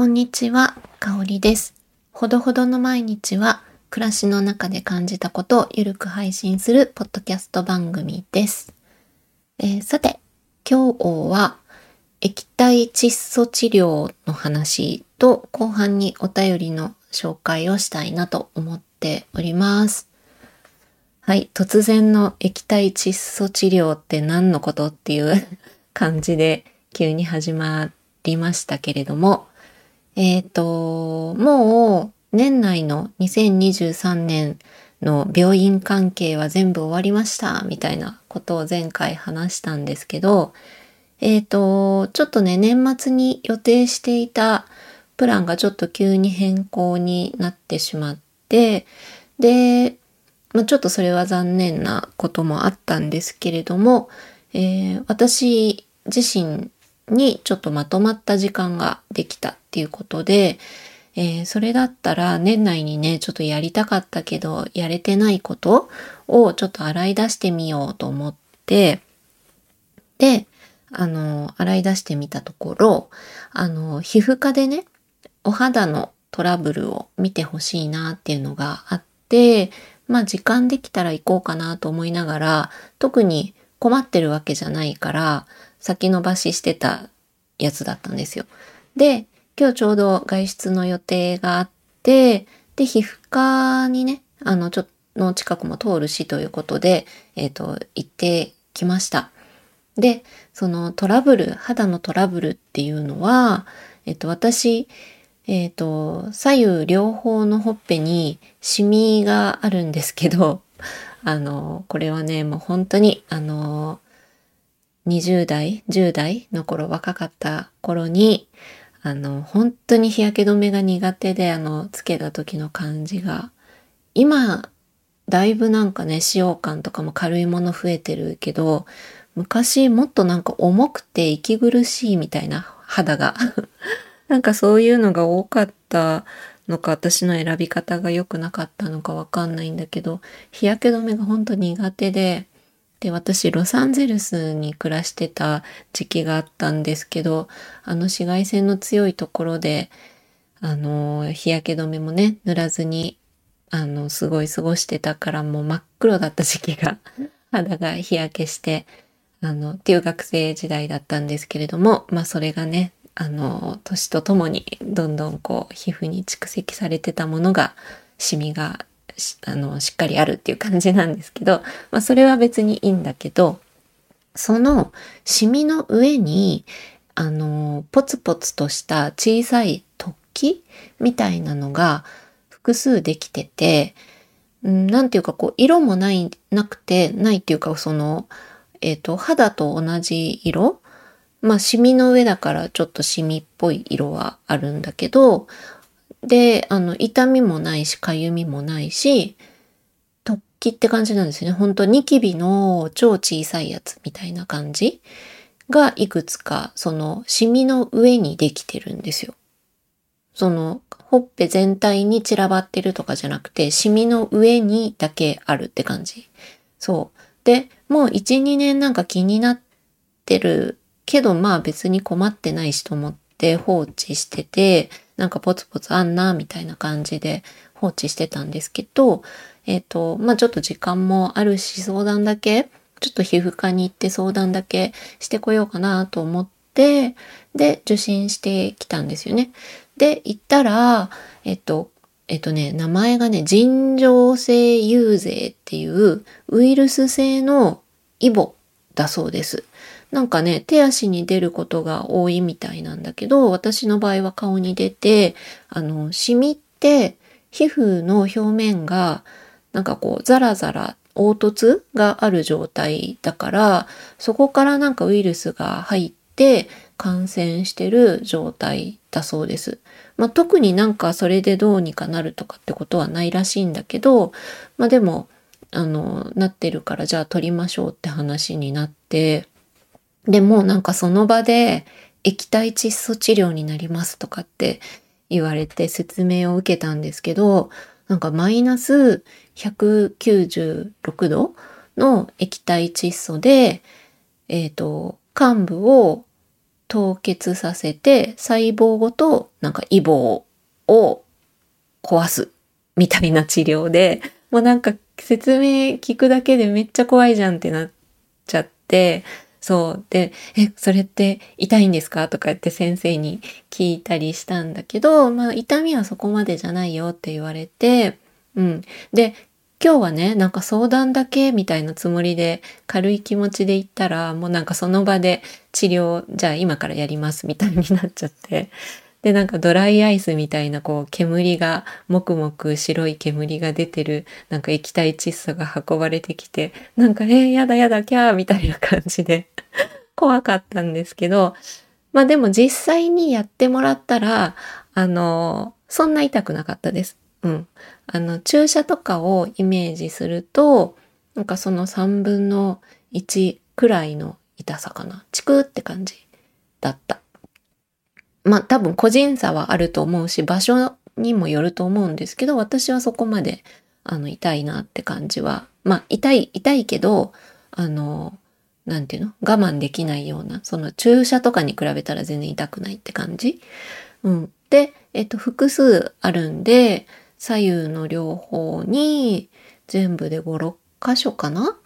こんにちは、かおりです。ほどほどの毎日は、暮らしの中で感じたことをゆるく配信するポッドキャスト番組です。えーさて、今日は液体窒素治療の話と後半にお便りの紹介をしたいなと思っております。はい、突然の液体窒素治療って何のことっていう感じで急に始まりましたけれども、えっ、と、もう年内の2023年の病院関係は全部終わりましたみたいなことを前回話したんですけど、えっ、と、ちょっとね、年末に予定していたプランがちょっと急に変更になってしまって、で、まあ、ちょっとそれは残念なこともあったんですけれども、えー私自身にちょっとまとまった時間ができたっていうことで、えーそれだったら年内にね、ちょっとやりたかったけど、やれてないことをちょっと洗い出してみようと思って、で、あの、洗い出してみたところ、あの、皮膚科でね、お肌のトラブルを見てほしいなっていうのがあって、まあ時間できたら行こうかなと思いながら、特に困ってるわけじゃないから、先延ばししてたやつだったんですよ。で、今日ちょうど外出の予定があって、で、皮膚科にね、あの、ちょっとの近くも通るしということで、えっ、と、行ってきました。で、そのトラブル、肌のトラブルっていうのは、えっ、と、私、えっ、と、左右両方のほっぺにシミがあるんですけど、あの、これはね、もう本当に、あの、20代、10代の頃、若かった頃に、あの、本当に日焼け止めが苦手で、あの、つけた時の感じが、今、だいぶなんかね、使用感とかも軽いもの増えてるけど、昔もっとなんか重くて息苦しいみたいな肌が。なんかそういうのが多かったのか、私の選び方が良くなかったのかわかんないんだけど、日焼け止めが本当苦手で、で、私、ロサンゼルスに暮らしてた時期があったんですけど、あの紫外線の強いところで、あの、日焼け止めもね、塗らずに、あの、すごい過ごしてたから、もう真っ黒だった時期が、肌が日焼けして、あの、っていう学生時代だったんですけれども、まあそれがね、あの、年とともにどんどんこう、皮膚に蓄積されてたものが、シミがあのしっかりあるっていう感じなんですけど、まあそれは別にいいんだけど、そのシミの上に、あの、ポツポツとした小さい突起みたいなのが複数できてて、うんなんていうかこう、色もない、なくて、ないっていうかその、えっ、と、肌と同じ色まあ、シミの上だからちょっとシミっぽい色はあるんだけど、で、あの、痛みもないし、かゆみもないし、突起って感じなんですよね。本当ニキビの超小さいやつみたいな感じがいくつか、その、シミの上にできてるんですよ。その、ほっぺ全体に散らばってるとかじゃなくて、シミの上にだけあるって感じ。そう。で、もう1、2年なんか気になってるけど、まあ別に困ってないしと思って放置してて、なんかポツポツあんな、みたいな感じで放置してたんですけど、えっ、と、まあちょっと時間もあるし、相談だけ、ちょっと皮膚科に行って相談だけしてこようかなと思って、で、受診してきたんですよね。で、行ったら、えっと、えっとね、名前がね、尋常性遊勢っていうウイルス性のイボだそうです。なんかね、手足に出ることが多いみたいなんだけど、私の場合は顔に出て、あの、シミって皮膚の表面がなんかこうザラザラ凹凸がある状態だから、そこからなんかウイルスが入って感染してる状態だそうです。まあ、特になんかそれでどうにかなるとかってことはないらしいんだけど、まあでも、あの、なってるからじゃあ取りましょうって話になって、でもなんかその場で液体窒素治療になりますとかって言われて説明を受けたんですけど、なんかマイナス196度の液体窒素で、えっ、と、患部を凍結させて細胞ごとなんかイボを壊すみたいな治療で、もうなんか説明聞くだけでめっちゃ怖いじゃんってなっちゃって、そう。で、え、それって痛いんですか？とか言って先生に聞いたりしたんだけど、まあ痛みはそこまでじゃないよって言われて、うん。で、今日はね、なんか相談だけみたいなつもりで軽い気持ちで行ったら、もうなんかその場で治療、じゃあ今からやりますみたいになっちゃって、で、なんかドライアイスみたいなこう煙が、もくもく白い煙が出てる、なんか液体窒素が運ばれてきて、なんか、えー、やだやだ、キャーみたいな感じで 怖かったんですけど、まあでも実際にやってもらったら、あの、そんな痛くなかったです。うん。あの、注射とかをイメージすると、なんかその3分の1くらいの痛さかな。チクって感じだった。まあ多分個人差はあると思うし、場所にもよると思うんですけど、私はそこまであの痛いなって感じは、まあ痛い、痛いけど、あの、なんていうの？我慢できないような、その注射とかに比べたら全然痛くないって感じ？うん。で、えっと、複数あるんで、左右の両方に全部で5、6箇所かな？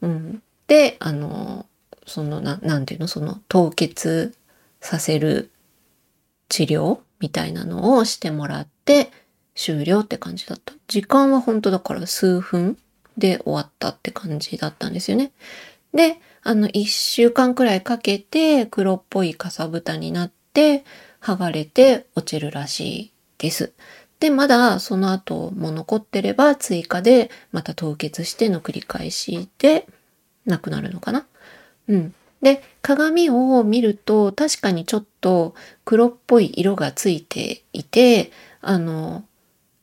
うん。で、あの、そのな、なんていうの？その凍結させる治療みたいなのをしてもらって終了って感じだった。時間は本当だから数分で終わったって感じだったんですよね。で、あの、一週間くらいかけて黒っぽいかさぶたになって剥がれて落ちるらしいです。で、まだその後も残ってれば追加でまた凍結しての繰り返しでなくなるのかな。うん。で、鏡を見ると確かにちょっと黒っぽい色がついていて、あの、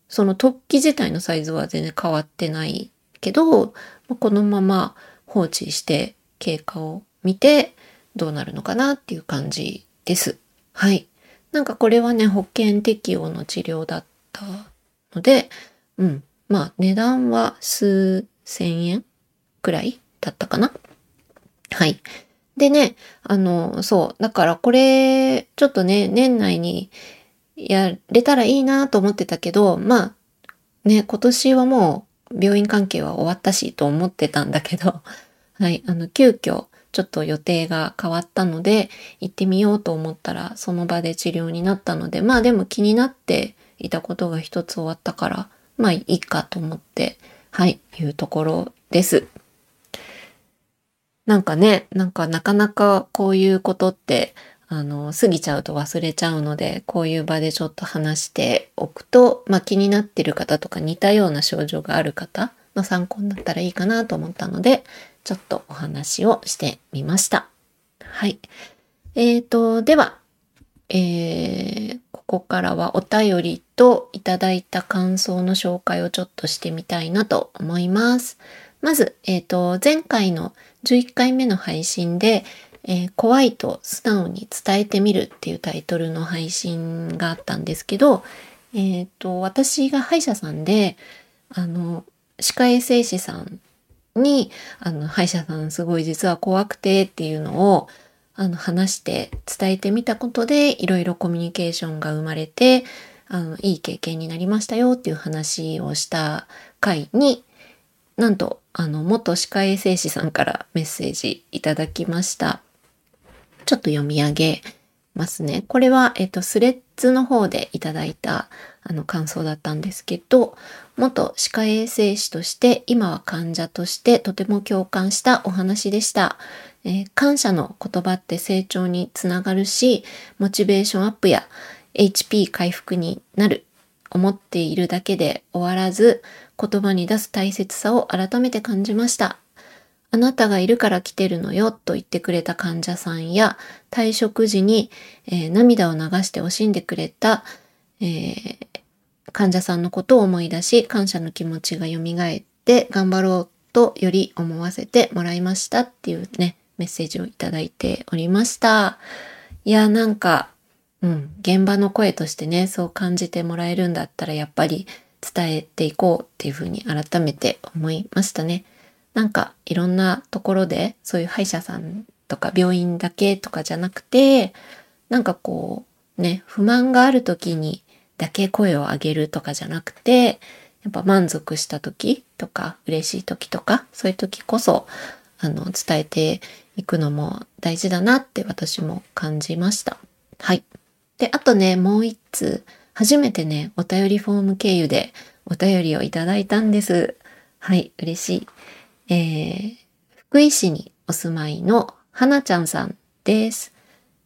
その突起自体のサイズは全然変わってないけど、このまま放置して経過を見てどうなるのかなっていう感じです。はい。なんかこれはね、保険適用の治療だったので、うん。まあ値段は数千円くらいだったかな。はい。でね、あの、そう。だからこれ、ちょっとね、年内にやれたらいいなと思ってたけど、まあ、ね、今年はもう病院関係は終わったしと思ってたんだけど、はい、あの、急遽、ちょっと予定が変わったので、行ってみようと思ったら、その場で治療になったので、まあでも気になっていたことが一つ終わったから、まあいいかと思って、はい、いうところです。なんかね、なんかなかなかこういうことって、あの、過ぎちゃうと忘れちゃうので、こういう場でちょっと話しておくと、まあ気になってる方とか似たような症状がある方の参考になったらいいかなと思ったので、ちょっとお話をしてみました。はい。えーと、では、えー、ここからはお便りといただいた感想の紹介をちょっとしてみたいなと思います。まず、えっ、ー、と、前回の11回目の配信で、えー、怖いと素直に伝えてみるっていうタイトルの配信があったんですけど、えっ、ー、と、私が歯医者さんで、あの、歯科衛生士さんに、あの、歯医者さんすごい実は怖くてっていうのを、あの、話して伝えてみたことで、いろいろコミュニケーションが生まれて、あの、いい経験になりましたよっていう話をした回に、なんと、あの、元歯科衛生士さんからメッセージいただきました。ちょっと読み上げますね。これは、えっと、スレッズの方でいただいた、あの、感想だったんですけど、元歯科衛生士として、今は患者としてとても共感したお話でした。えー、感謝の言葉って成長につながるし、モチベーションアップや HP 回復になる。思っているだけで終わらず、言葉に出す大切さを改めて感じました。あなたがいるから来てるのよと言ってくれた患者さんや退職時に、えー、涙を流して惜しんでくれた、えー、患者さんのことを思い出し感謝の気持ちが蘇って頑張ろうとより思わせてもらいましたっていうねメッセージをいただいておりました。いやなんかうん、現場の声としてねそう感じてもらえるんだったらやっぱり伝えていこうっていうふうに改めて思いましたね。なんかいろんなところでそういう歯医者さんとか病院だけとかじゃなくて、なんかこう、ね、不満がある時にだけ声を上げるとかじゃなくて、やっぱ満足した時とか嬉しい時とかそういう時こそあの伝えていくのも大事だなって私も感じました。はい。で、あとね、もう一通、初めてね、お便りフォーム経由でお便りをいただいたんです。はい、嬉しい。えー、福井市にお住まいのはなちゃんさんです。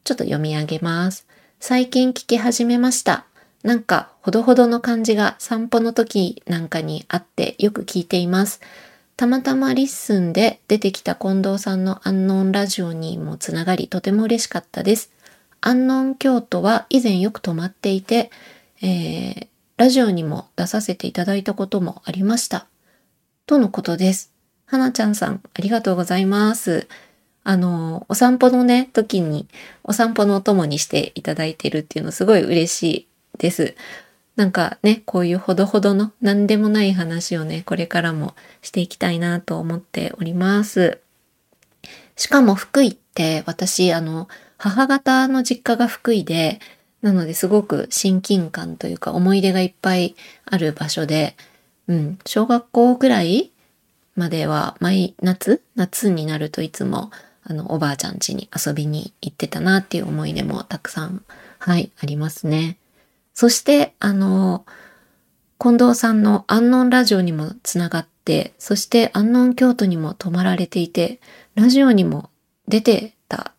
ちょっと読み上げます。最近聞き始めました。なんか、ほどほどの感じが散歩の時なんかにあってよく聞いています。たまたま LISTEN で出てきた近藤さんのアンノーンラジオにもつながりとても嬉しかったです。アンノーン京都は以前よく泊まっていて、えー、ラジオにも出させていただいたこともありました。とのことです。はなちゃんさん、ありがとうございます。あの、お散歩のね、時に、お散歩のお供にしていただいてるっていうのすごい嬉しいです。なんかね、こういうほどほどの何でもない話をね、これからもしていきたいなと思っております。しかも福井って私、あの、母方の実家が福井で、なのですごく親近感というか思い出がいっぱいある場所で、うん、小学校ぐらいまでは毎夏、夏になるといつもあのおばあちゃん家に遊びに行ってたなっていう思い出もたくさん、はい、ありますね。そして、あの、近藤さんの安納ラジオにもつながって、そして安納京都にも泊まられていて、ラジオにも出てたっ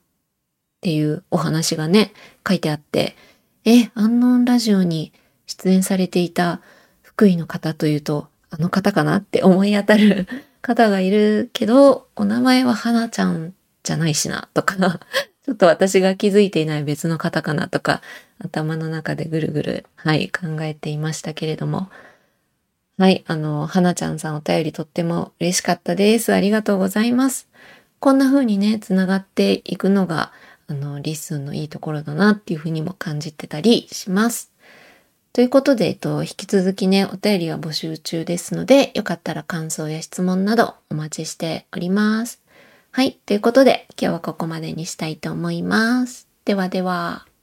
ていうお話がね、書いてあって、え、安納ラジオに出演されていた福井の方というと、あの方かなって思い当たる 方がいるけど、お名前は花ちゃんじゃないしな、とか ちょっと私が気づいていない別の方かなとか、頭の中でぐるぐる、はい、考えていましたけれども。はい、あの、はなちゃんさんお便りとっても嬉しかったです。ありがとうございます。こんな風にね、つながっていくのが、あの、 LISTEN のいいところだなっていうふうにも感じてたりします。ということで、えっと、引き続きね、お便りは募集中ですので、よかったら感想や質問などお待ちしております。はい。ということで、今日はここまでにしたいと思います。ではでは。